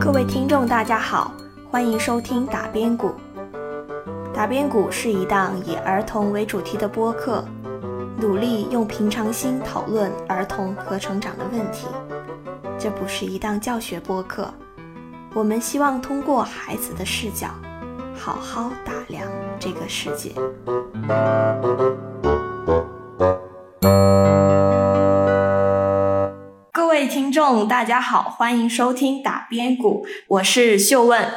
各位听众，大家好，欢迎收听打边鼓。打边鼓是一档以儿童为主题的播客，努力用平常心讨论儿童和成长的问题。这不是一档教学播客，我们希望通过孩子的视角，好好打量这个世界。各位听众，大家好，欢迎收听打边鼓，我是秀问。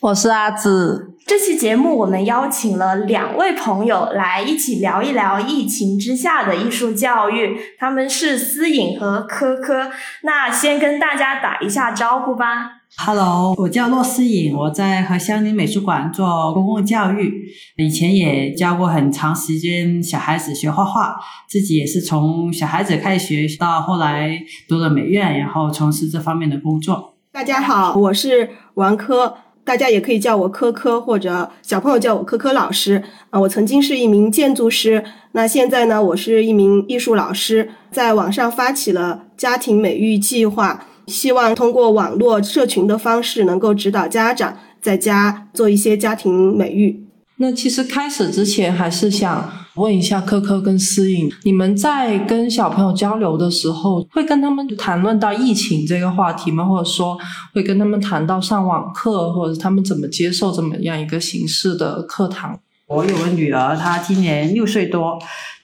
我是阿紫。这期节目我们邀请了两位朋友来一起聊一聊疫情之下的艺术教育，他们是思颖和科科。那先跟大家打一下招呼吧。Hello，我叫骆思颖，我在和香林美术馆做公共教育，以前也教过很长时间小孩子学画画，自己也是从小孩子开始学到后来读了美院，然后从事这方面的工作。大家好，我是王珂，大家也可以叫我珂珂，或者小朋友叫我珂珂老师。啊，我曾经是一名建筑师，那现在呢，我是一名艺术老师，在网上发起了家庭美育计划，希望通过网络社群的方式，能够指导家长在家做一些家庭美育。那其实开始之前，还是想问一下科科跟思颖，你们在跟小朋友交流的时候，会跟他们谈论到疫情这个话题吗？或者说会跟他们谈到上网课，或者他们怎么接受怎么样一个形式的课堂？我有个女儿，她今年六岁多，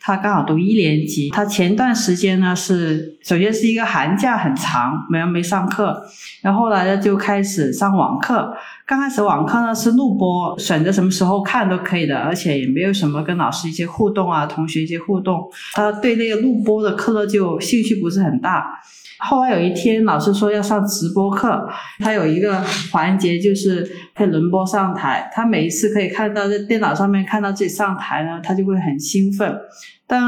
他刚好读一年级。他前段时间呢是，首先是一个寒假很长，没没上课，然后来呢就开始上网课。刚开始网课呢是录播，选择什么时候看都可以的，而且也没有什么跟老师一些互动啊，同学一些互动。他对那个录播的课呢就兴趣不是很大。后来有一天，老师说要上直播课，他有一个环节就是可以轮播上台。他每一次可以看到在电脑上面看到自己上台呢，他就会很兴奋。但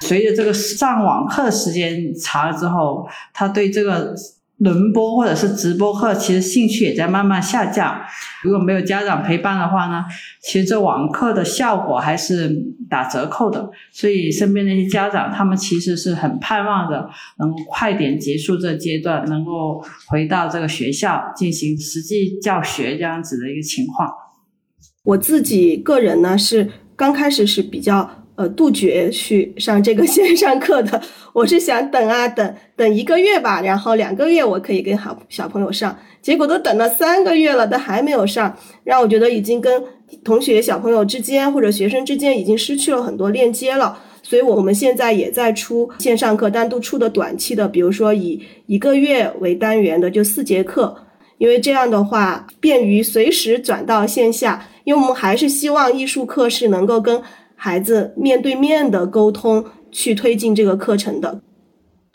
随着这个上网课时间长了之后，他对这个轮播或者是直播课，其实兴趣也在慢慢下降。如果没有家长陪伴的话呢，其实这网课的效果还是打折扣的。所以身边那些家长，他们其实是很盼望着能快点结束这阶段，能够回到这个学校进行实际教学这样子的一个情况。我自己个人呢是刚开始是比较呃杜绝去上这个 线上课的，我是想等啊等等一个月吧，然后两个月我可以跟好小朋友上，结果都等了三个月了，都还没有上，让我觉得已经跟同学小朋友之间或者学生之间已经失去了很多链接了。所以我们现在也在出线上课，单独出的短期的，比如说以一个月为单元的，就四节课，因为这样的话便于随时转到线下。因为我们还是希望艺术课是能够跟孩子面对面的沟通，去推进这个课程的。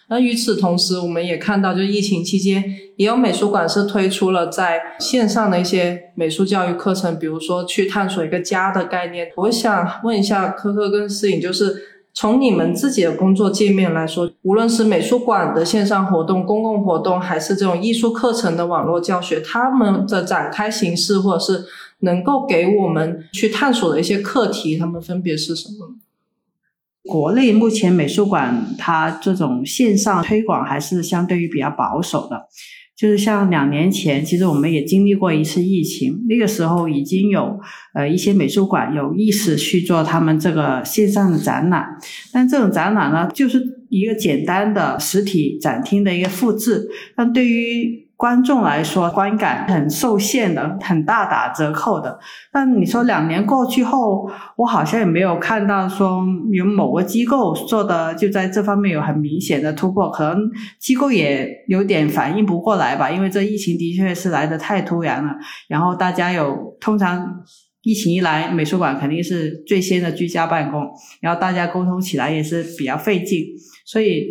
那与此同时，我们也看到，就疫情期间，也有美术馆是推出了在线上的一些美术教育课程，比如说去探索一个家的概念。我想问一下科科跟思颖，就是从你们自己的工作界面来说，无论是美术馆的线上活动、公共活动，还是这种艺术课程的网络教学，他们的展开形式，或者是能够给我们去探索的一些课题，他们分别是什么？国内目前美术馆它这种线上推广还是相对于比较保守的，就是像两年前，其实我们也经历过一次疫情，那个时候已经有呃一些美术馆有意识去做他们这个线上的展览，但这种展览呢，就是一个简单的实体展厅的一个复制，但对于观众来说，观感很受限的，很大打折扣的。但你说两年过去后，我好像也没有看到说有某个机构做的就在这方面有很明显的突破，可能机构也有点反应不过来吧，因为这疫情的确是来得太突然了。然后大家有通常疫情一来，美术馆肯定是最先的居家办公，然后大家沟通起来也是比较费劲，所以。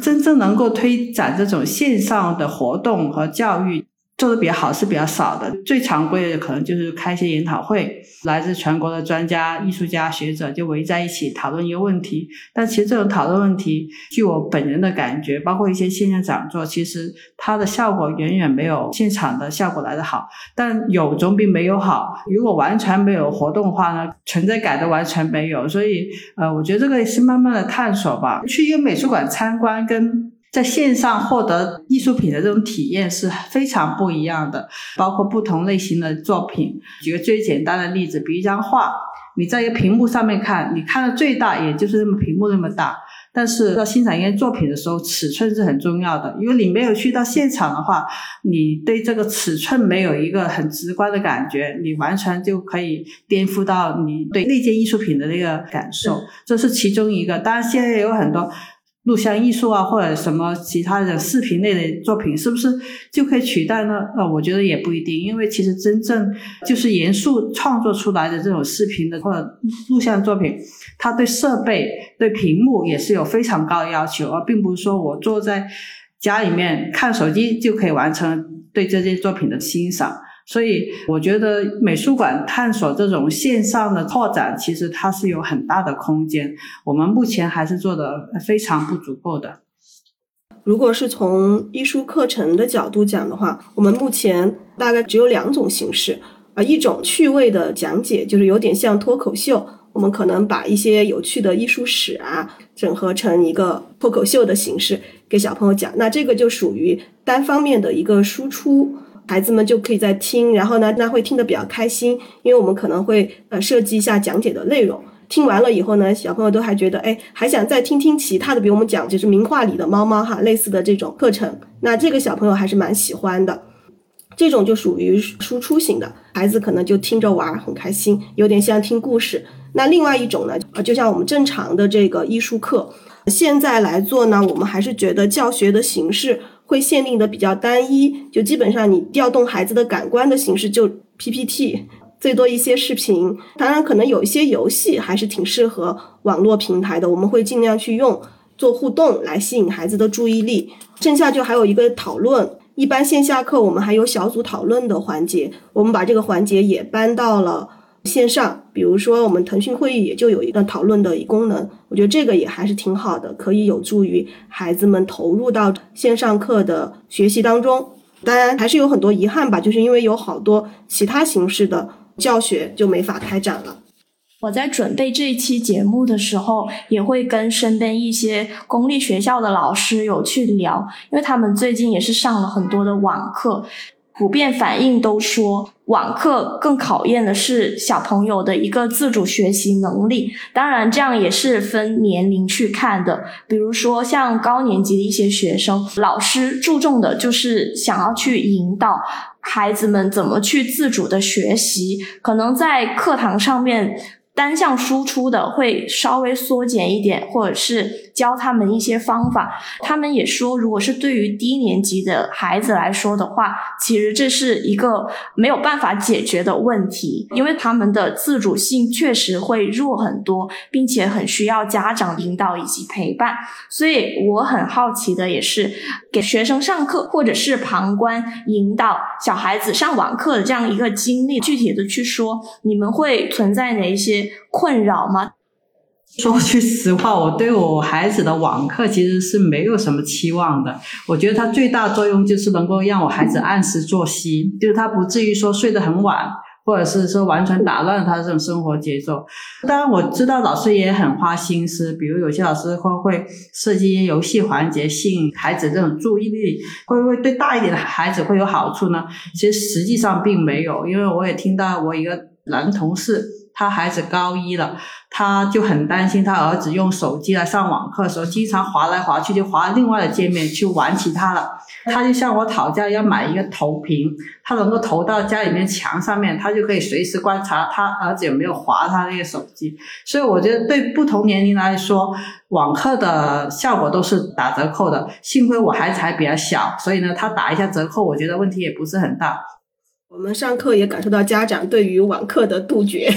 真正能够推展这种线上的活动和教育做的比较好是比较少的，最常规的可能就是开一些研讨会，来自全国的专家、艺术家、学者就围在一起讨论一个问题。但其实这种讨论问题，据我本人的感觉，包括一些线下讲座，其实它的效果远远没有现场的效果来得好。但有总比没有好。如果完全没有活动的话呢，存在感都完全没有。所以，呃，我觉得这个是慢慢的探索吧。去一个美术馆参观跟在线上获得艺术品的这种体验是非常不一样的，包括不同类型的作品。举个最简单的例子，比如一张画，你在一个屏幕上面看，你看的最大也就是那么屏幕那么大。但是要欣赏一件作品的时候，尺寸是很重要的。因为你没有去到现场的话，你对这个尺寸没有一个很直观的感觉，你完全就可以颠覆到你对那件艺术品的那个感受。这是其中一个。当然，现在也有很多。录像艺术啊，或者什么其他的视频类的作品，是不是就可以取代呢？呃，我觉得也不一定，因为其实真正就是严肃创作出来的这种视频的或者录像作品，它对设备、对屏幕也是有非常高的要求，而并不是说我坐在家里面看手机就可以完成对这件作品的欣赏。所以我觉得美术馆探索这种线上的拓展，其实它是有很大的空间。我们目前还是做的非常不足够的。如果是从艺术课程的角度讲的话，我们目前大概只有两种形式，啊，一种趣味的讲解，就是有点像脱口秀，我们可能把一些有趣的艺术史啊，整合成一个脱口秀的形式给小朋友讲，那这个就属于单方面的一个输出。孩子们就可以在听，然后呢，那会听得比较开心，因为我们可能会呃设计一下讲解的内容。听完了以后呢，小朋友都还觉得，哎，还想再听听其他的，比如我们讲就是名画里的猫猫哈，类似的这种课程，那这个小朋友还是蛮喜欢的。这种就属于输出型的，孩子可能就听着玩很开心，有点像听故事。那另外一种呢，呃就像我们正常的这个艺术课，现在来做呢，我们还是觉得教学的形式。会限定的比较单一，就基本上你调动孩子的感官的形式就 PPT，最多一些视频。当然，可能有一些游戏还是挺适合网络平台的，我们会尽量去用做互动来吸引孩子的注意力。剩下就还有一个讨论，一般线下课我们还有小组讨论的环节，我们把这个环节也搬到了。线上，比如说我们腾讯会议也就有一个讨论的功能，我觉得这个也还是挺好的，可以有助于孩子们投入到线上课的学习当中。当然还是有很多遗憾吧，就是因为有好多其他形式的教学就没法开展了。我在准备这一期节目的时候，也会跟身边一些公立学校的老师有去聊，因为他们最近也是上了很多的网课。普遍反应都说，网课更考验的是小朋友的一个自主学习能力。当然，这样也是分年龄去看的。比如说，像高年级的一些学生，老师注重的就是想要去引导孩子们怎么去自主的学习，可能在课堂上面。单向输出的会稍微缩减一点，或者是教他们一些方法。他们也说，如果是对于低年级的孩子来说的话，其实这是一个没有办法解决的问题，因为他们的自主性确实会弱很多，并且很需要家长引导以及陪伴。所以我很好奇的也是，给学生上课或者是旁观引导小孩子上网课的这样一个经历，具体的去说，你们会存在哪一些？困扰吗？说句实话，我对我孩子的网课其实是没有什么期望的。我觉得它最大作用就是能够让我孩子按时作息，就是他不至于说睡得很晚，或者是说完全打乱他这种生活节奏。当然，我知道老师也很花心思，比如有些老师会会设计一些游戏环节，吸引孩子这种注意力，会不会对大一点的孩子会有好处呢？其实实际上并没有，因为我也听到我一个男同事。他孩子高一了，他就很担心他儿子用手机来上网课的时候，经常滑来滑去，就滑另外的界面去玩其他了。他就向我讨价要买一个投屏，他能够投到家里面墙上面，他就可以随时观察他儿子有没有滑他那个手机。所以我觉得对不同年龄来说，网课的效果都是打折扣的。幸亏我孩子还比较小，所以呢，他打一下折扣，我觉得问题也不是很大。我们上课也感受到家长对于网课的杜绝，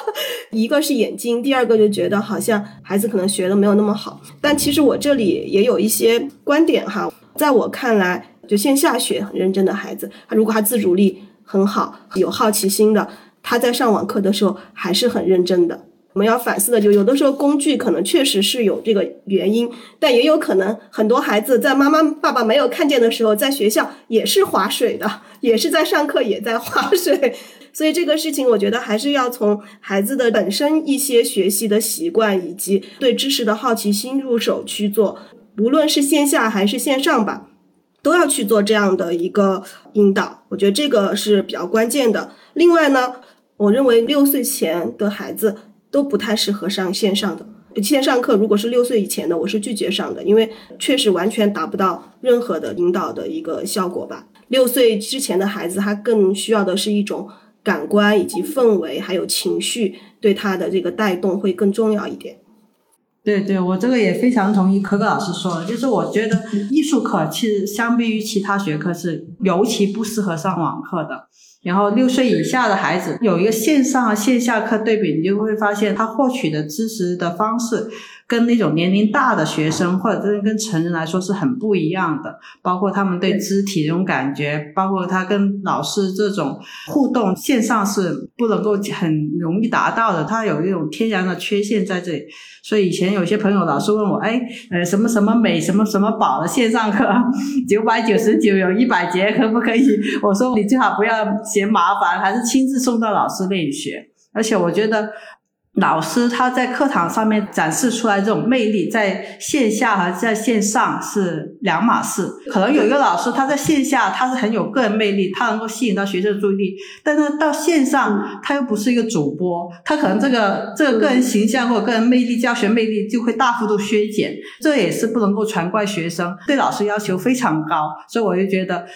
一个是眼睛，第二个就觉得好像孩子可能学的没有那么好。但其实我这里也有一些观点哈，在我看来，就线下学很认真的孩子，他如果他自主力很好，有好奇心的，他在上网课的时候还是很认真的。我们要反思的就有的时候工具可能确实是有这个原因，但也有可能很多孩子在妈妈爸爸没有看见的时候，在学校也是划水的，也是在上课也在划水，所以这个事情我觉得还是要从孩子的本身一些学习的习惯以及对知识的好奇心入手去做。无论是线下还是线上吧，都要去做这样的一个引导。我觉得这个是比较关键的。另外呢，我认为六岁前的孩子都不太适合上线上的线上课。如果是六岁以前的，我是拒绝上的，因为确实完全达不到任何的引导的一个效果吧。六岁之前的孩子，他更需要的是一种感官以及氛围，还有情绪对他的这个带动会更重要一点。对对，我这个也非常同意可可老师说的，就是我觉得艺术课其实相比于其他学科是尤其不适合上网课的。然后六岁以下的孩子有一个线上和线下课对比，你就会发现他获取的知识的方式。跟那种年龄大的学生，或者是跟成人来说是很不一样的，包括他们对肢体这种感觉，包括他跟老师这种互动，线上是不能够很容易达到的，他有一种天然的缺陷在这里。所以以前有些朋友老是问我，哎，呃，什么什么美，什么什么宝的线上课，九百九十九有一百节，可不可以？我说你最好不要嫌麻烦，还是亲自送到老师那里学。而且我觉得。老师他在课堂上面展示出来这种魅力，在线下和在线上是两码事。可能有一个老师他在线下他是很有个人魅力，他能够吸引到学生的注意力，但是到线上他又不是一个主播，他可能这个这个个人形象或者个人魅力、教学魅力就会大幅度削减。这也是不能够全怪学生，对老师要求非常高。所以我就觉得，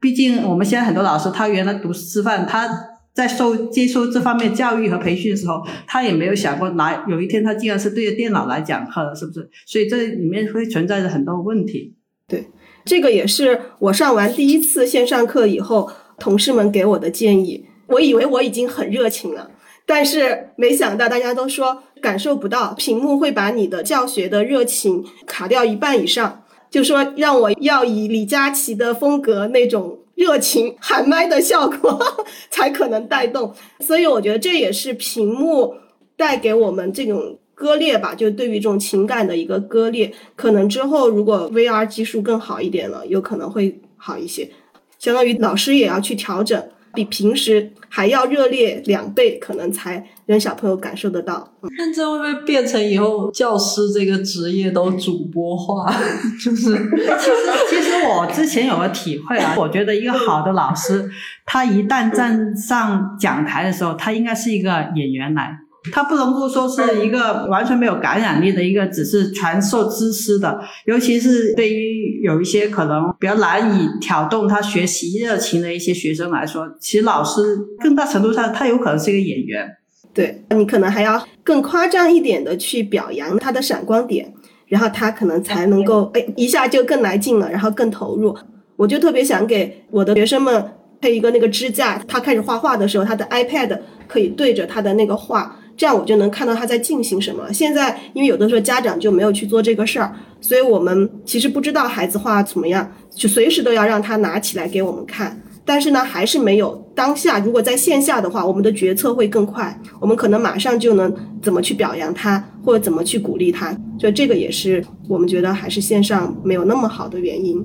毕竟我们现在很多老师他原来读师范，他。在受接受这方面教育和培训的时候，他也没有想过来有一天他竟然是对着电脑来讲课的，是不是？所以这里面会存在着很多问题。对，这个也是我上完第一次线上课以后，同事们给我的建议。我以为我已经很热情了，但是没想到大家都说感受不到，屏幕会把你的教学的热情卡掉一半以上，就说让我要以李佳琦的风格那种。热情喊麦的效果 才可能带动，所以我觉得这也是屏幕带给我们这种割裂吧，就对于这种情感的一个割裂。可能之后如果 VR 技术更好一点了，有可能会好一些。相当于老师也要去调整。比平时还要热烈两倍，可能才让小朋友感受得到。那这会不会变成以后教师这个职业都主播化？就是，其实其实我之前有个体会啊，我觉得一个好的老师，他一旦站上讲台的时候，他应该是一个演员来。他不能够说是一个完全没有感染力的一个，只是传授知识的。尤其是对于有一些可能比较难以挑动他学习热情的一些学生来说，其实老师更大程度上他有可能是一个演员。对你可能还要更夸张一点的去表扬他的闪光点，然后他可能才能够哎一下就更来劲了，然后更投入。我就特别想给我的学生们配一个那个支架，他开始画画的时候，他的 iPad 可以对着他的那个画。这样我就能看到他在进行什么。现在因为有的时候家长就没有去做这个事儿，所以我们其实不知道孩子画怎么样，就随时都要让他拿起来给我们看。但是呢，还是没有当下。如果在线下的话，我们的决策会更快，我们可能马上就能怎么去表扬他，或者怎么去鼓励他。所以这个也是我们觉得还是线上没有那么好的原因。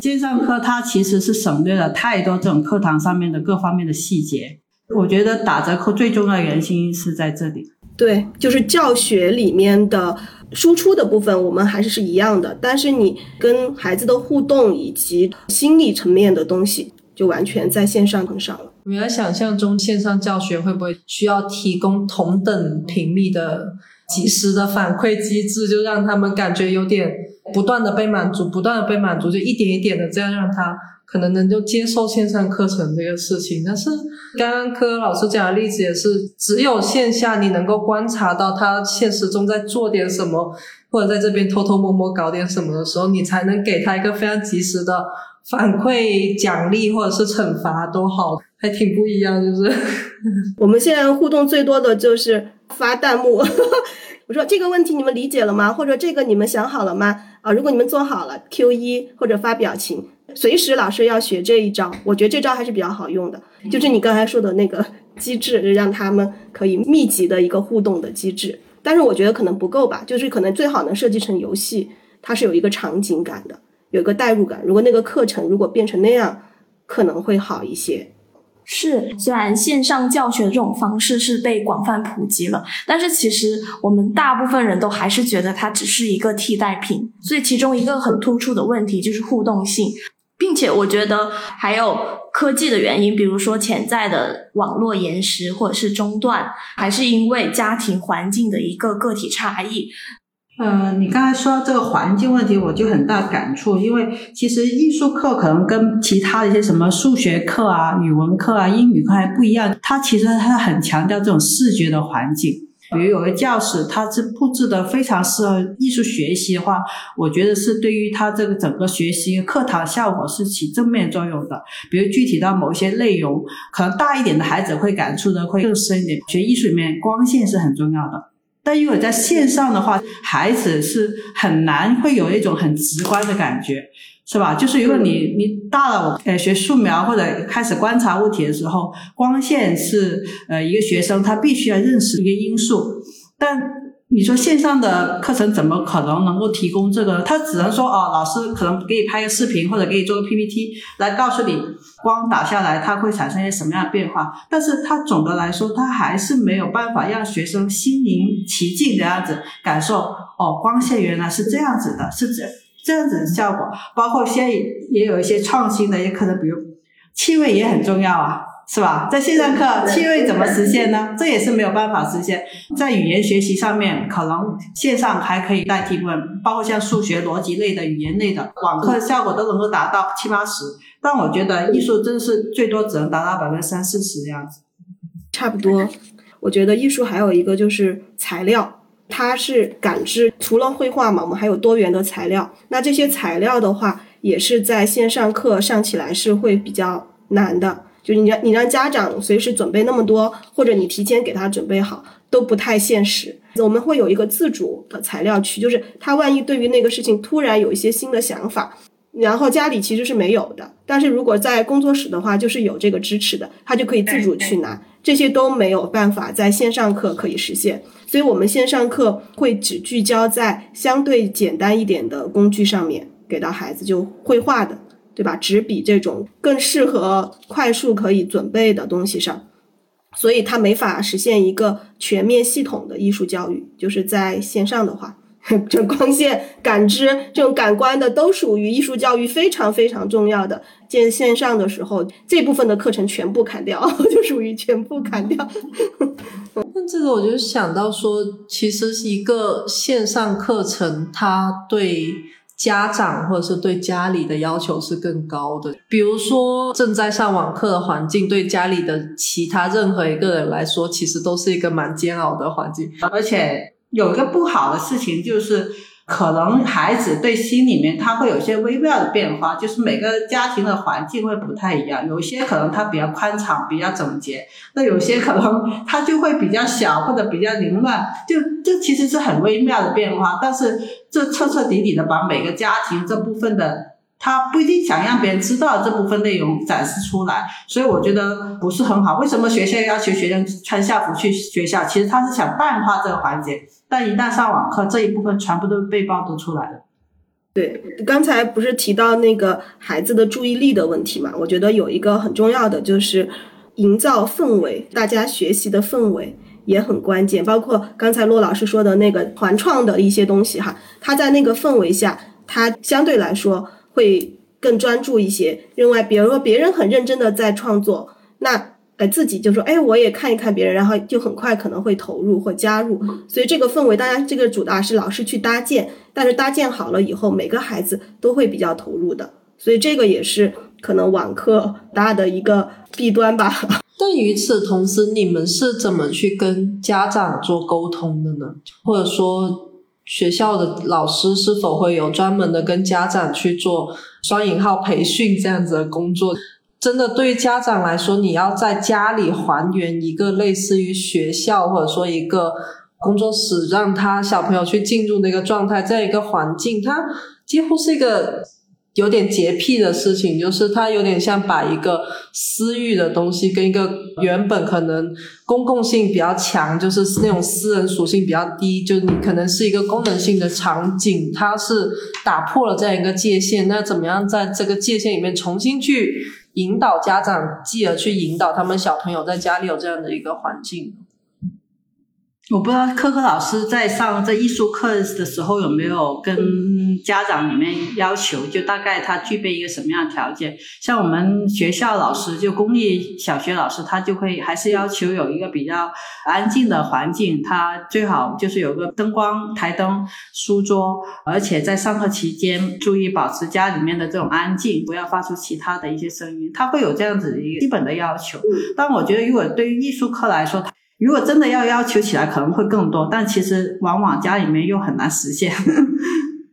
线上课它其实是省略了太多这种课堂上面的各方面的细节。我觉得打折扣最重要的原因是在这里。对，就是教学里面的输出的部分，我们还是是一样的。但是你跟孩子的互动以及心理层面的东西，就完全在线上很少了。原来想象中线上教学会不会需要提供同等频率的及时的反馈机制，就让他们感觉有点不断的被满足，不断的被满足，就一点一点的这样让他。可能能够接受线上课程这个事情，但是刚刚柯老师讲的例子也是，只有线下你能够观察到他现实中在做点什么，或者在这边偷偷摸摸搞点什么的时候，你才能给他一个非常及时的反馈、奖励或者是惩罚都好，还挺不一样。就是 我们现在互动最多的就是发弹幕，我说这个问题你们理解了吗？或者这个你们想好了吗？啊，如果你们做好了，Q 一或者发表情。随时老师要学这一招，我觉得这招还是比较好用的，就是你刚才说的那个 机制，让他们可以密集的一个互动的机制。但是我觉得可能不够吧，就是可能最好能设计成游戏，它是有一个场景感的，有一个代入感。如果那个课程如果变成那样，可能会好一些。是，虽然线上教学这种方式是被广泛普及了，但是其实我们大部分人都还是觉得它只是一个替代品。所以其中一个很突出的问题就是互动性，并且我觉得还有科技的原因，比如说潜在的网络延时或者是中断，还是因为家庭环境的一个个体差异。呃，你刚才说到这个环境问题，我就很大感触，因为其实艺术课可能跟其他的一些什么数学课啊、语文课啊、英语课还不一样，它其实它很强调这种视觉的环境。比如有个教室，它是布置的非常适合艺术学习的话，我觉得是对于它这个整个学习课堂效果是起正面作用的。比如具体到某些内容，可能大一点的孩子会感触的会更深一点。学艺术里面光线是很重要的。但如果在线上的话，孩子是很难会有一种很直观的感觉，是吧？就是如果你你大了，我呃学素描或者开始观察物体的时候，光线是呃一个学生他必须要认识一个因素，但。你说线上的课程怎么可能能够提供这个？他只能说哦，老师可能给你拍个视频或者给你做个 PPT 来告诉你光打下来它会产生一些什么样的变化。但是它总的来说，它还是没有办法让学生心灵其境的样子感受哦，光线原来是这样子的，是这这样子的效果。包括现在也有一些创新的一些课程，比如气味也很重要啊。是吧？在线上课，气味怎么实现呢？这也是没有办法实现。在语言学习上面，可能线上还可以代替部分，包括像数学、逻辑类的、语言类的，网课效果都能够达到七八十。但我觉得艺术真是最多只能达到百分之三四十的样子。差不多。我觉得艺术还有一个就是材料，它是感知。除了绘画嘛，我们还有多元的材料。那这些材料的话，也是在线上课上起来是会比较难的。就你让你让家长随时准备那么多，或者你提前给他准备好，都不太现实。我们会有一个自主的材料区，就是他万一对于那个事情突然有一些新的想法，然后家里其实是没有的。但是如果在工作室的话，就是有这个支持的，他就可以自主去拿。这些都没有办法在线上课可以实现，所以我们线上课会只聚焦在相对简单一点的工具上面，给到孩子就绘画的。对吧？纸笔这种更适合快速可以准备的东西上，所以它没法实现一个全面系统的艺术教育。就是在线上的话，这光线感知这种感官的都属于艺术教育非常非常重要的。见线上的时候，这部分的课程全部砍掉，就属于全部砍掉。那这个我就想到说，其实是一个线上课程，它对。家长或者是对家里的要求是更高的，比如说正在上网课的环境，对家里的其他任何一个人来说，其实都是一个蛮煎熬的环境，而且有一个不好的事情就是。可能孩子对心里面他会有些微妙的变化，就是每个家庭的环境会不太一样，有些可能他比较宽敞、比较整洁，那有些可能他就会比较小或者比较凌乱，就这其实是很微妙的变化。但是这彻彻底底的把每个家庭这部分的。他不一定想让别人知道这部分内容展示出来，所以我觉得不是很好。为什么学校要求学生穿校服去学校？其实他是想淡化这个环节，但一旦上网课，这一部分全部都是被暴露出来了。对，刚才不是提到那个孩子的注意力的问题嘛？我觉得有一个很重要的就是营造氛围，大家学习的氛围也很关键。包括刚才骆老师说的那个团创的一些东西哈，他在那个氛围下，他相对来说。会更专注一些。另外，比如说别人很认真的在创作，那呃自己就说，哎，我也看一看别人，然后就很快可能会投入或加入。所以这个氛围，大家这个主打是老师去搭建，但是搭建好了以后，每个孩子都会比较投入的。所以这个也是可能网课大的一个弊端吧。但与此同时，你们是怎么去跟家长做沟通的呢？或者说？学校的老师是否会有专门的跟家长去做双引号培训这样子的工作？真的对于家长来说，你要在家里还原一个类似于学校或者说一个工作室，让他小朋友去进入那个状态，这样一个环境，它几乎是一个。有点洁癖的事情，就是它有点像把一个私域的东西跟一个原本可能公共性比较强，就是那种私人属性比较低，就你可能是一个功能性的场景，它是打破了这样一个界限。那怎么样在这个界限里面重新去引导家长，继而去引导他们小朋友在家里有这样的一个环境？我不知道科科老师在上这艺术课的时候有没有跟家长里面要求，就大概他具备一个什么样的条件？像我们学校老师，就公立小学老师，他就会还是要求有一个比较安静的环境，他最好就是有个灯光、台灯、书桌，而且在上课期间注意保持家里面的这种安静，不要发出其他的一些声音，他会有这样子一个基本的要求。但我觉得，如果对于艺术课来说，如果真的要要求起来，可能会更多，但其实往往家里面又很难实现。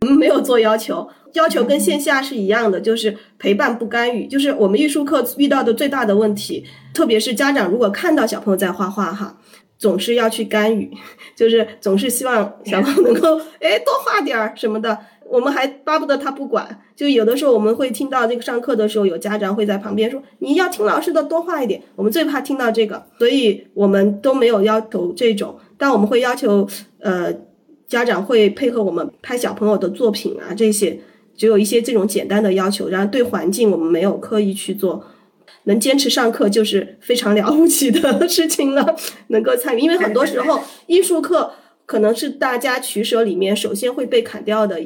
我们没有做要求，要求跟线下是一样的，就是陪伴不干预。就是我们艺术课遇到的最大的问题，特别是家长如果看到小朋友在画画哈，总是要去干预，就是总是希望小朋友能够哎多画点儿什么的。我们还巴不得他不管，就有的时候我们会听到这个上课的时候，有家长会在旁边说：“你要听老师的，多画一点。”我们最怕听到这个，所以我们都没有要求这种，但我们会要求，呃，家长会配合我们拍小朋友的作品啊，这些只有一些这种简单的要求。然后对环境我们没有刻意去做，能坚持上课就是非常了不起的事情了。能够参与，因为很多时候艺术课可能是大家取舍里面首先会被砍掉的。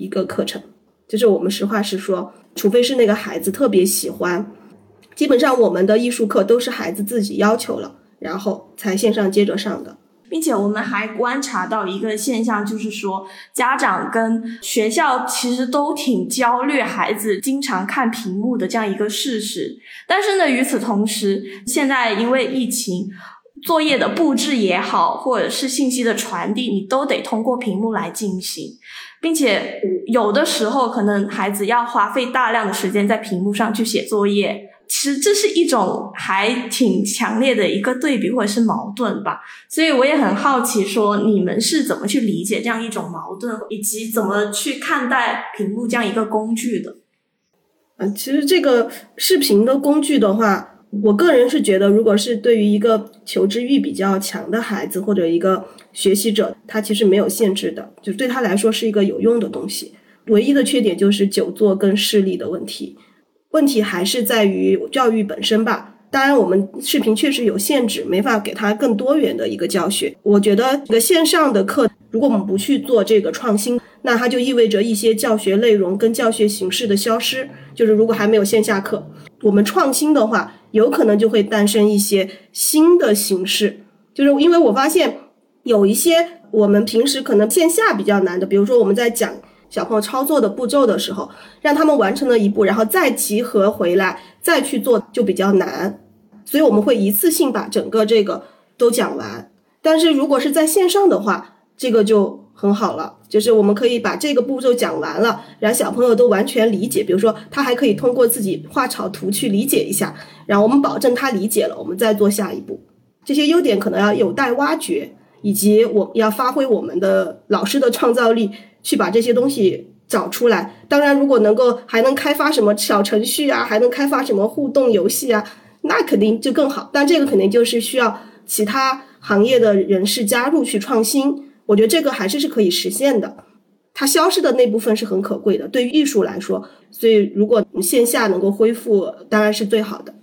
一个课程，就是我们实话实说，除非是那个孩子特别喜欢，基本上我们的艺术课都是孩子自己要求了，然后才线上接着上的，并且我们还观察到一个现象，就是说家长跟学校其实都挺焦虑孩子经常看屏幕的这样一个事实。但是呢，与此同时，现在因为疫情，作业的布置也好，或者是信息的传递，你都得通过屏幕来进行。并且有的时候，可能孩子要花费大量的时间在屏幕上去写作业，其实这是一种还挺强烈的一个对比或者是矛盾吧。所以我也很好奇，说你们是怎么去理解这样一种矛盾，以及怎么去看待屏幕这样一个工具的？嗯，其实这个视频的工具的话。我个人是觉得，如果是对于一个求知欲比较强的孩子或者一个学习者，他其实没有限制的，就对他来说是一个有用的东西。唯一的缺点就是久坐跟视力的问题，问题还是在于教育本身吧。当然，我们视频确实有限制，没法给他更多元的一个教学。我觉得，这个线上的课，如果我们不去做这个创新，那它就意味着一些教学内容跟教学形式的消失。就是如果还没有线下课，我们创新的话。有可能就会诞生一些新的形式，就是因为我发现有一些我们平时可能线下比较难的，比如说我们在讲小朋友操作的步骤的时候，让他们完成了一步，然后再集合回来再去做就比较难，所以我们会一次性把整个这个都讲完。但是如果是在线上的话，这个就。很好了，就是我们可以把这个步骤讲完了，让小朋友都完全理解。比如说，他还可以通过自己画草图去理解一下，然后我们保证他理解了，我们再做下一步。这些优点可能要有待挖掘，以及我要发挥我们的老师的创造力，去把这些东西找出来。当然，如果能够还能开发什么小程序啊，还能开发什么互动游戏啊，那肯定就更好。但这个肯定就是需要其他行业的人士加入去创新。我觉得这个还是是可以实现的，它消失的那部分是很可贵的，对于艺术来说，所以如果线下能够恢复，当然是最好的。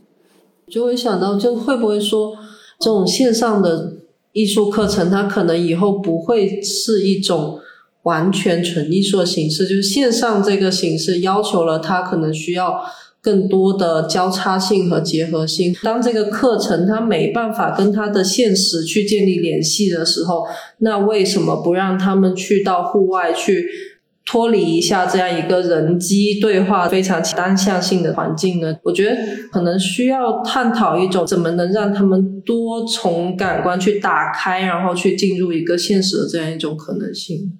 就会想到，就会不会说，这种线上的艺术课程，它可能以后不会是一种完全纯艺术的形式，就是线上这个形式要求了它可能需要。更多的交叉性和结合性。当这个课程它没办法跟它的现实去建立联系的时候，那为什么不让他们去到户外去脱离一下这样一个人机对话非常单向性的环境呢？我觉得可能需要探讨一种怎么能让他们多重感官去打开，然后去进入一个现实的这样一种可能性。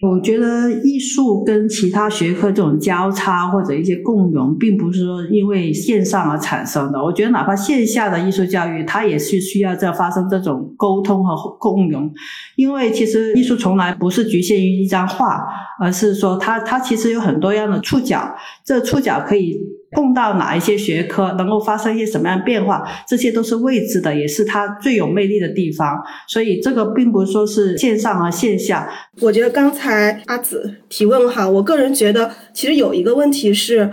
我觉得艺术跟其他学科这种交叉或者一些共融，并不是说因为线上而产生的。我觉得哪怕线下的艺术教育，它也是需要在发生这种沟通和共融。因为其实艺术从来不是局限于一张画，而是说它它其实有很多样的触角，这触角可以。碰到哪一些学科能够发生一些什么样变化，这些都是未知的，也是它最有魅力的地方。所以这个并不说是线上和线下。我觉得刚才阿紫提问哈，我个人觉得其实有一个问题是，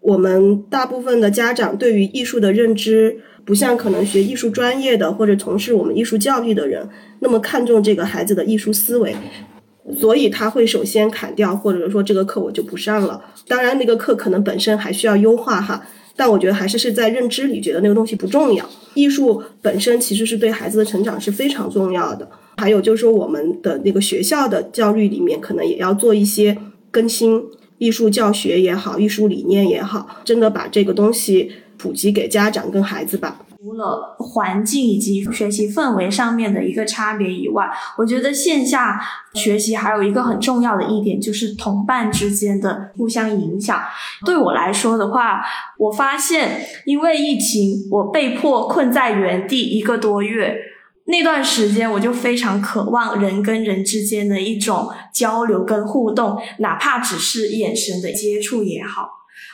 我们大部分的家长对于艺术的认知，不像可能学艺术专业的或者从事我们艺术教育的人那么看重这个孩子的艺术思维，所以他会首先砍掉，或者说这个课我就不上了。当然，那个课可能本身还需要优化哈，但我觉得还是是在认知里觉得那个东西不重要。艺术本身其实是对孩子的成长是非常重要的。还有就是说，我们的那个学校的教育里面，可能也要做一些更新。艺术教学也好，艺术理念也好，真的把这个东西普及给家长跟孩子吧。除了环境以及学习氛围上面的一个差别以外，我觉得线下学习还有一个很重要的一点，就是同伴之间的互相影响。对我来说的话，我发现因为疫情，我被迫困在原地一个多月。那段时间，我就非常渴望人跟人之间的一种交流跟互动，哪怕只是眼神的接触也好。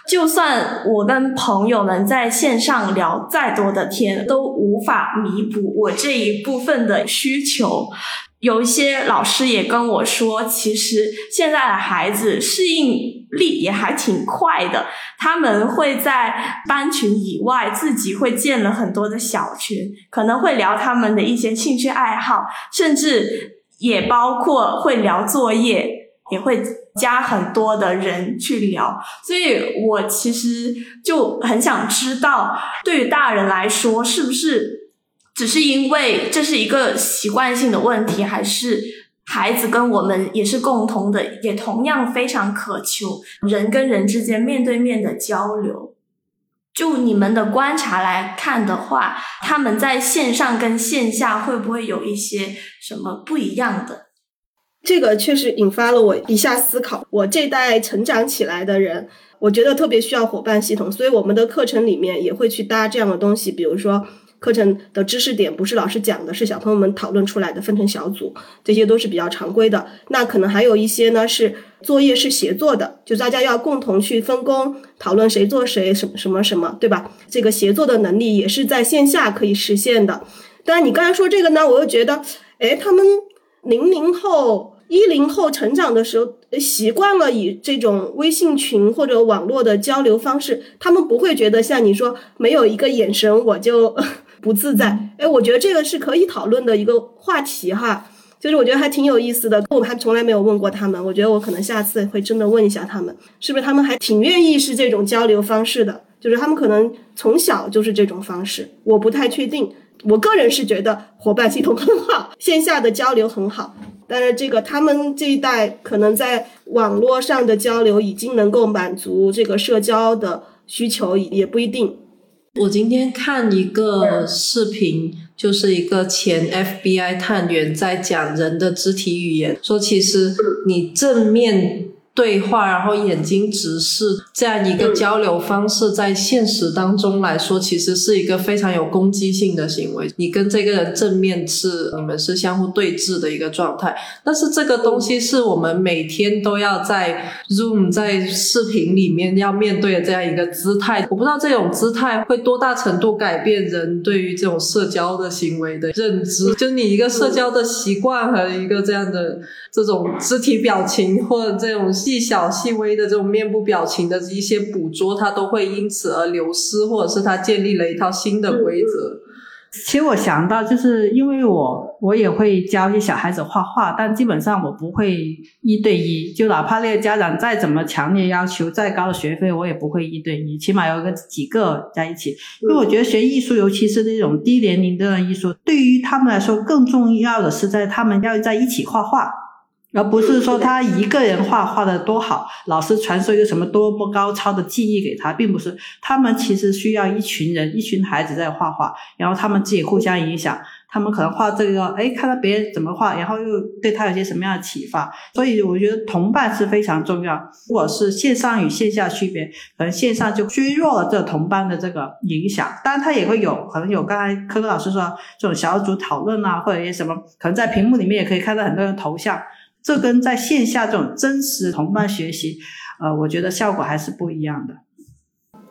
就算我跟朋友们在线上聊再多的天，都无法弥补我这一部分的需求。有一些老师也跟我说，其实现在的孩子适应力也还挺快的。他们会在班群以外，自己会建了很多的小群，可能会聊他们的一些兴趣爱好，甚至也包括会聊作业，也会加很多的人去聊。所以我其实就很想知道，对于大人来说，是不是？只是因为这是一个习惯性的问题，还是孩子跟我们也是共同的，也同样非常渴求人跟人之间面对面的交流。就你们的观察来看的话，他们在线上跟线下会不会有一些什么不一样的？这个确实引发了我一下思考。我这代成长起来的人，我觉得特别需要伙伴系统，所以我们的课程里面也会去搭这样的东西，比如说。课程的知识点不是老师讲的，是小朋友们讨论出来的，分成小组，这些都是比较常规的。那可能还有一些呢是作业是协作的，就大家要共同去分工讨论谁做谁什么什么什么，对吧？这个协作的能力也是在线下可以实现的。但是你刚才说这个呢，我又觉得，哎，他们零零后、一零后成长的时候习惯了以这种微信群或者网络的交流方式，他们不会觉得像你说没有一个眼神我就。不自在，哎，我觉得这个是可以讨论的一个话题哈，就是我觉得还挺有意思的，我们还从来没有问过他们，我觉得我可能下次会真的问一下他们，是不是他们还挺愿意是这种交流方式的，就是他们可能从小就是这种方式，我不太确定，我个人是觉得伙伴系统很好，线下的交流很好，但是这个他们这一代可能在网络上的交流已经能够满足这个社交的需求，也不一定。我今天看一个视频，就是一个前 FBI 探员在讲人的肢体语言，说其实你正面。对话，然后眼睛直视，这样一个交流方式，在现实当中来说，其实是一个非常有攻击性的行为。你跟这个人正面是你们是相互对峙的一个状态，但是这个东西是我们每天都要在 Zoom 在视频里面要面对的这样一个姿态。我不知道这种姿态会多大程度改变人对于这种社交的行为的认知，就你一个社交的习惯和一个这样的这种肢体表情或者这种。细小细微的这种面部表情的一些捕捉，它都会因此而流失，或者是它建立了一套新的规则。其实我想到，就是因为我我也会教一些小孩子画画，但基本上我不会一对一，就哪怕那个家长再怎么强烈要求再高的学费，我也不会一对一，起码有个几个在一起。因为我觉得学艺术，尤其是这种低年龄的艺术，对于他们来说更重要的是在他们要在一起画画。而不是说他一个人画画的多好，老师传授一个什么多么高超的技艺给他，并不是。他们其实需要一群人，一群孩子在画画，然后他们自己互相影响。他们可能画这个，哎，看到别人怎么画，然后又对他有些什么样的启发。所以我觉得同伴是非常重要。如果是线上与线下区别，可能线上就削弱了这同伴的这个影响。当然，他也会有可能有刚才科科老师说这种小组讨论啊，或者一些什么，可能在屏幕里面也可以看到很多人头像。这跟在线下这种真实同伴学习，呃，我觉得效果还是不一样的。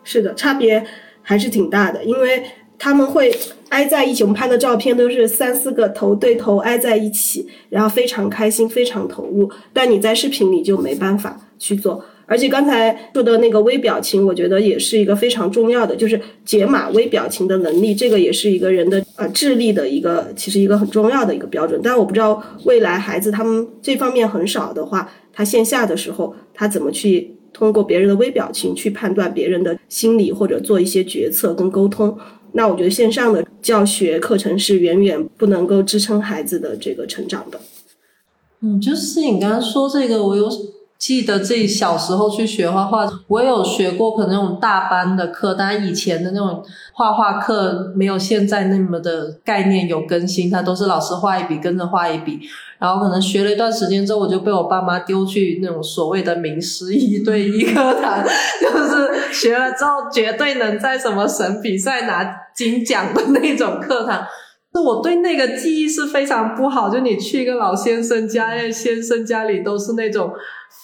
是的，差别还是挺大的，因为他们会挨在一起。我们拍的照片都是三四个头对头挨在一起，然后非常开心，非常投入。但你在视频里就没办法。去做。而且刚才说的那个微表情，我觉得也是一个非常重要的，就是解码微表情的能力，这个也是一个人的呃智力的一个，其实一个很重要的一个标准。但我不知道未来孩子他们这方面很少的话，他线下的时候他怎么去通过别人的微表情去判断别人的心理或者做一些决策跟沟通。那我觉得线上的教学课程是远远不能够支撑孩子的这个成长的。嗯，就是你刚刚说这个，我有。记得自己小时候去学画画，我有学过可能那种大班的课，但以前的那种画画课没有现在那么的概念有更新，它都是老师画一笔跟着画一笔，然后可能学了一段时间之后，我就被我爸妈丢去那种所谓的名师一对一课堂，就是学了之后绝对能在什么省比赛拿金奖的那种课堂。那我对那个记忆是非常不好，就你去一个老先生家，那先生家里都是那种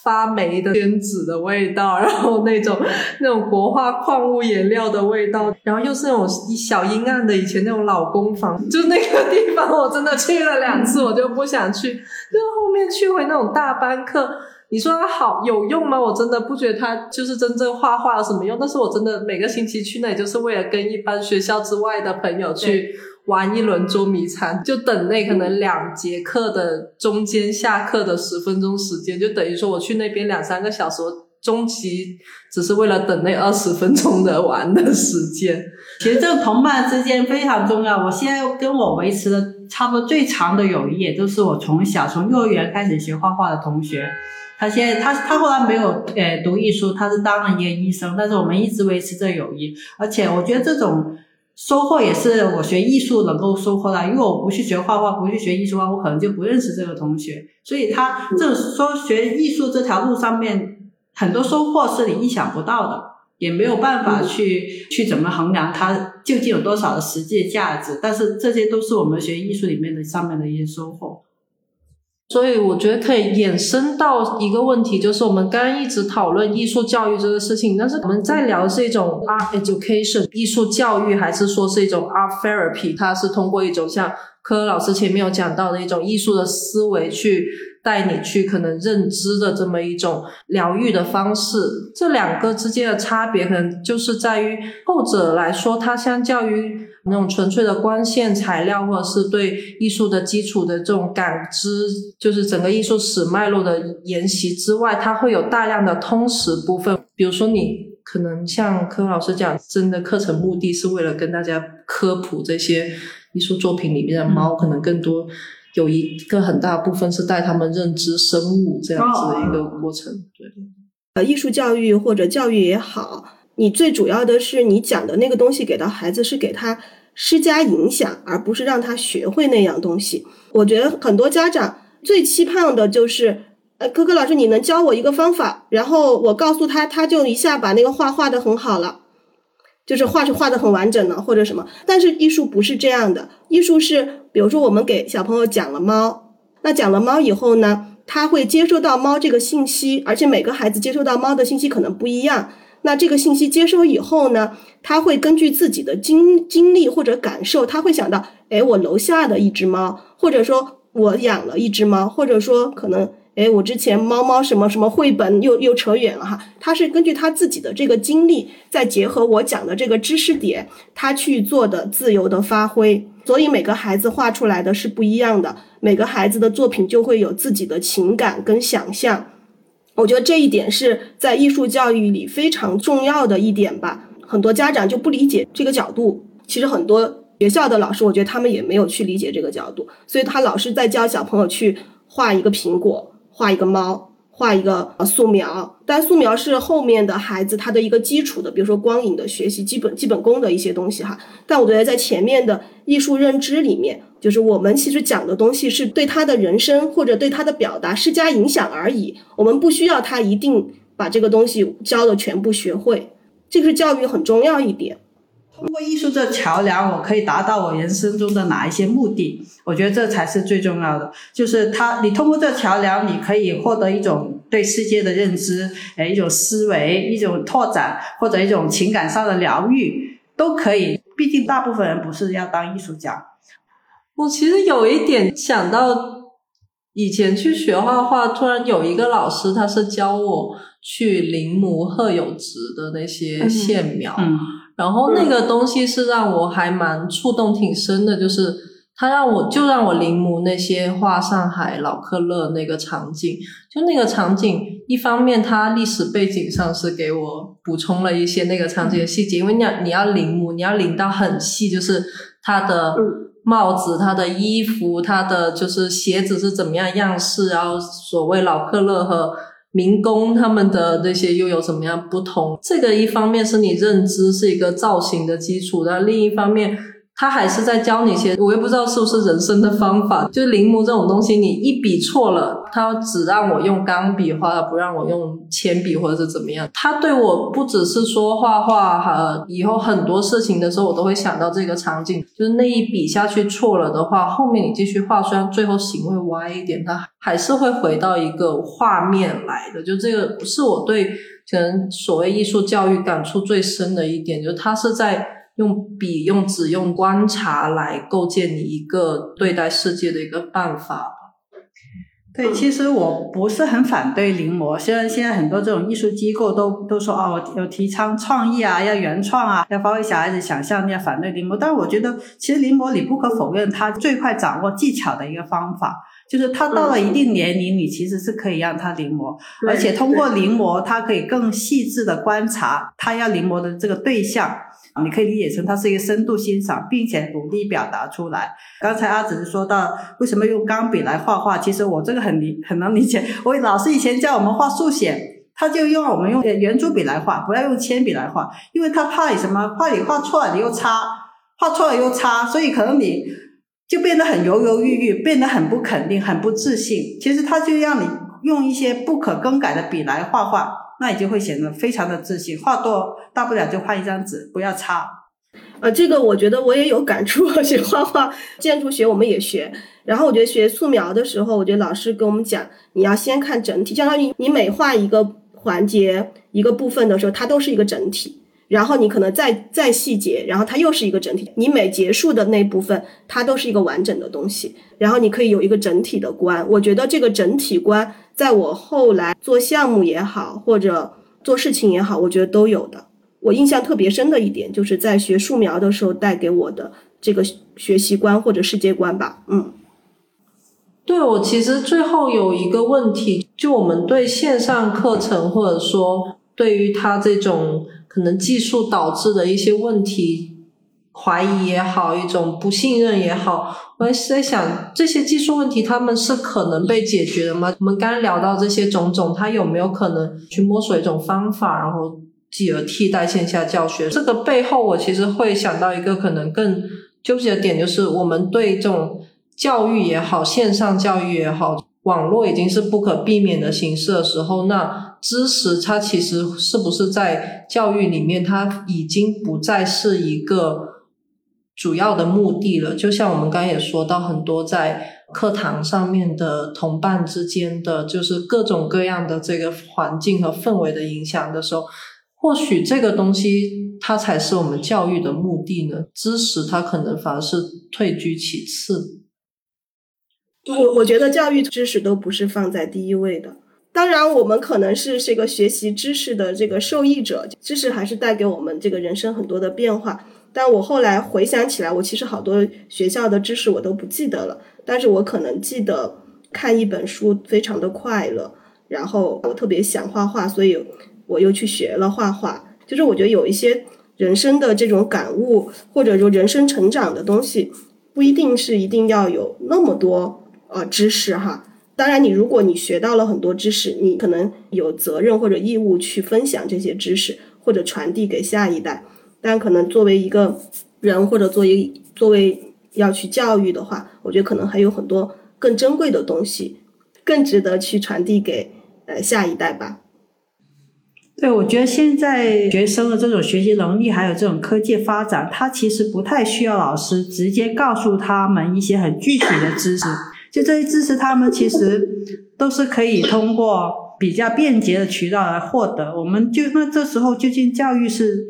发霉的宣纸的味道，然后那种 那种国画矿物颜料的味道，然后又是那种小阴暗的以前那种老公房，就那个地方我真的去了两次，我就不想去。就后面去回那种大班课，你说它好有用吗？我真的不觉得它就是真正画画有什么用，但是我真的每个星期去那里就是为了跟一般学校之外的朋友去。玩一轮捉迷藏，就等那可能两节课的中间下课的十分钟时间，就等于说我去那边两三个小时，终极只是为了等那二十分钟的玩的时间。其实这个同伴之间非常重要。我现在跟我维持的差不多最长的友谊，也都是我从小从幼儿园开始学画画的同学。他现在他他后来没有呃读艺术，他是当了一个医生，但是我们一直维持着友谊。而且我觉得这种。收获也是我学艺术能够收获的，因为我不去学画画，不去学艺术画，我可能就不认识这个同学。所以他这说学艺术这条路上面，很多收获是你意想不到的，也没有办法去去怎么衡量它究竟有多少的实际价值。但是这些都是我们学艺术里面的上面的一些收获。所以我觉得可以衍生到一个问题，就是我们刚刚一直讨论艺术教育这个事情，但是我们在聊是一种 art education 艺术教育，还是说是一种 art therapy？它是通过一种像柯老师前面有讲到的一种艺术的思维去带你去可能认知的这么一种疗愈的方式。这两个之间的差别，可能就是在于后者来说，它相较于。那种纯粹的光线材料，或者是对艺术的基础的这种感知，就是整个艺术史脉络的研习之外，它会有大量的通识部分。比如说，你可能像柯老师讲，真的课程目的是为了跟大家科普这些艺术作品里面的猫，可能更多有一个很大部分是带他们认知生物这样子的一个过程。对，呃，艺术教育或者教育也好，你最主要的是你讲的那个东西给到孩子，是给他。施加影响，而不是让他学会那样东西。我觉得很多家长最期盼的就是，呃，科科老师，你能教我一个方法，然后我告诉他，他就一下把那个画画的很好了，就是画是画的很完整了，或者什么。但是艺术不是这样的，艺术是，比如说我们给小朋友讲了猫，那讲了猫以后呢，他会接收到猫这个信息，而且每个孩子接收到猫的信息可能不一样。那这个信息接收以后呢，他会根据自己的经经历或者感受，他会想到，哎，我楼下的一只猫，或者说我养了一只猫，或者说可能，哎，我之前猫猫什么什么绘本又又扯远了哈。他是根据他自己的这个经历，再结合我讲的这个知识点，他去做的自由的发挥。所以每个孩子画出来的是不一样的，每个孩子的作品就会有自己的情感跟想象。我觉得这一点是在艺术教育里非常重要的一点吧。很多家长就不理解这个角度，其实很多学校的老师，我觉得他们也没有去理解这个角度，所以他老是在教小朋友去画一个苹果，画一个猫。画一个素描，但素描是后面的孩子他的一个基础的，比如说光影的学习，基本基本功的一些东西哈。但我觉得在前面的艺术认知里面，就是我们其实讲的东西是对他的人生或者对他的表达施加影响而已，我们不需要他一定把这个东西教的全部学会，这个是教育很重要一点。通过艺术这桥梁，我可以达到我人生中的哪一些目的？我觉得这才是最重要的。就是他，你通过这桥梁，你可以获得一种对世界的认知，哎，一种思维，一种拓展，或者一种情感上的疗愈，都可以。毕竟大部分人不是要当艺术家。我其实有一点想到，以前去学画画，突然有一个老师，他是教我去临摹贺有直的那些线描，嗯然后那个东西是让我还蛮触动挺深的，就是他让我就让我临摹那些画上海老克勒那个场景，就那个场景，一方面它历史背景上是给我补充了一些那个场景的细节，因为你要你要临摹，你要临到很细，就是他的帽子、他的衣服、他的就是鞋子是怎么样样式，然后所谓老克勒和。民工他们的那些又有什么样不同？这个一方面是你认知是一个造型的基础，然后另一方面，他还是在教你一些，我也不知道是不是人生的方法。就是临摹这种东西，你一笔错了，他只让我用钢笔画，不让我用铅笔或者是怎么样。他对我不只是说画画哈，以后很多事情的时候，我都会想到这个场景。就是那一笔下去错了的话，后面你继续画，虽然最后形会歪一点，它还是会回到一个画面来的。就这个是我对可能所谓艺术教育感触最深的一点，就是它是在用笔、用纸、用观察来构建你一个对待世界的一个办法。对，其实我不是很反对临摹，虽然现在很多这种艺术机构都都说哦，有提倡创意啊，要原创啊，要发挥小孩子想象力，要反对临摹。但是我觉得，其实临摹你不可否认，它最快掌握技巧的一个方法，就是他到了一定年龄，你其实是可以让他临摹，而且通过临摹，他可以更细致的观察他要临摹的这个对象。你可以理解成它是一个深度欣赏，并且努力表达出来。刚才阿紫说到为什么用钢笔来画画，其实我这个很理很能理解。我老师以前教我们画速写，他就用我们用圆珠笔来画，不要用铅笔来画，因为他怕你什么？怕你画错了你又擦，画错了又擦，所以可能你就变得很犹犹豫豫，变得很不肯定，很不自信。其实他就让你用一些不可更改的笔来画画。那你就会显得非常的自信，画多大不了就画一张纸，不要擦。呃，这个我觉得我也有感触。学画画，建筑学我们也学。然后我觉得学素描的时候，我觉得老师跟我们讲，你要先看整体，相当于你每画一个环节、一个部分的时候，它都是一个整体。然后你可能再再细节，然后它又是一个整体。你每结束的那部分，它都是一个完整的东西。然后你可以有一个整体的观。我觉得这个整体观，在我后来做项目也好，或者做事情也好，我觉得都有的。我印象特别深的一点，就是在学素描的时候带给我的这个学习观或者世界观吧。嗯，对我其实最后有一个问题，就我们对线上课程或者说对于它这种。可能技术导致的一些问题，怀疑也好，一种不信任也好，我是在想，这些技术问题他们是可能被解决的吗？我们刚刚聊到这些种种，它有没有可能去摸索一种方法，然后继而替代线下教学？这个背后，我其实会想到一个可能更纠结的点，就是我们对这种教育也好，线上教育也好。网络已经是不可避免的形式的时候，那知识它其实是不是在教育里面，它已经不再是一个主要的目的了？就像我们刚刚也说到，很多在课堂上面的同伴之间的，就是各种各样的这个环境和氛围的影响的时候，或许这个东西它才是我们教育的目的呢？知识它可能反而是退居其次。我我觉得教育知识都不是放在第一位的。当然，我们可能是这个学习知识的这个受益者，知识还是带给我们这个人生很多的变化。但我后来回想起来，我其实好多学校的知识我都不记得了，但是我可能记得看一本书非常的快乐，然后我特别想画画，所以我又去学了画画。就是我觉得有一些人生的这种感悟，或者说人生成长的东西，不一定是一定要有那么多。呃，知识哈，当然，你如果你学到了很多知识，你可能有责任或者义务去分享这些知识，或者传递给下一代。但可能作为一个人，或者作为作为要去教育的话，我觉得可能还有很多更珍贵的东西，更值得去传递给呃下一代吧。对，我觉得现在学生的这种学习能力，还有这种科技发展，他其实不太需要老师直接告诉他们一些很具体的知识。就这些知识，他们其实都是可以通过比较便捷的渠道来获得。我们就那这时候，究竟教育是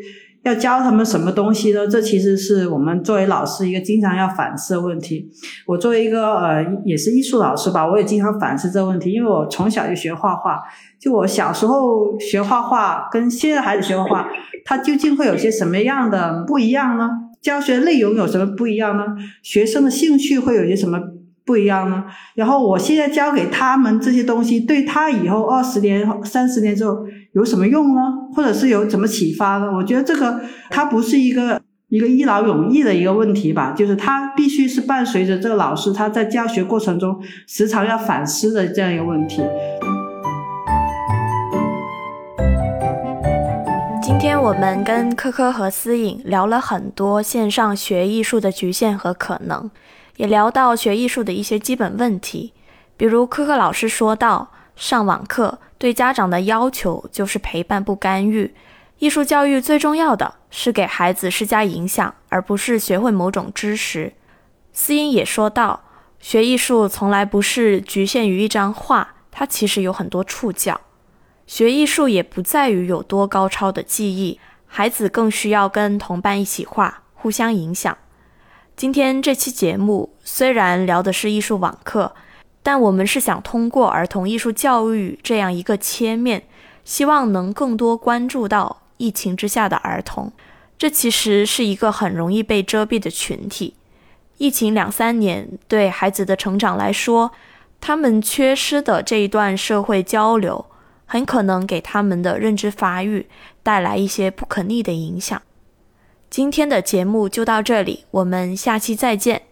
要教他们什么东西呢？这其实是我们作为老师一个经常要反思的问题。我作为一个呃也是艺术老师吧，我也经常反思这个问题，因为我从小就学画画。就我小时候学画画，跟现在孩子学画画，他究竟会有些什么样的不一样呢？教学内容有什么不一样呢？学生的兴趣会有些什么不一样呢？然后我现在教给他们这些东西，对他以后二十年、三十年之后有什么用呢？或者是有怎么启发呢？我觉得这个它不是一个一个一劳永逸的一个问题吧，就是它必须是伴随着这个老师他在教学过程中时常要反思的这样一个问题。今天我们跟科科和思颖聊了很多线上学艺术的局限和可能，也聊到学艺术的一些基本问题。比如科科老师说到，上网课对家长的要求就是陪伴不干预。艺术教育最重要的是给孩子施加影响，而不是学会某种知识。思音也说到，学艺术从来不是局限于一张画，它其实有很多触角。学艺术也不在于有多高超的技艺，孩子更需要跟同伴一起画，互相影响。今天这期节目虽然聊的是艺术网课，但我们是想通过儿童艺术教育这样一个切面，希望能更多关注到疫情之下的儿童。这其实是一个很容易被遮蔽的群体。疫情两三年对孩子的成长来说，他们缺失的这一段社会交流。很可能给他们的认知发育带来一些不可逆的影响。今天的节目就到这里，我们下期再见。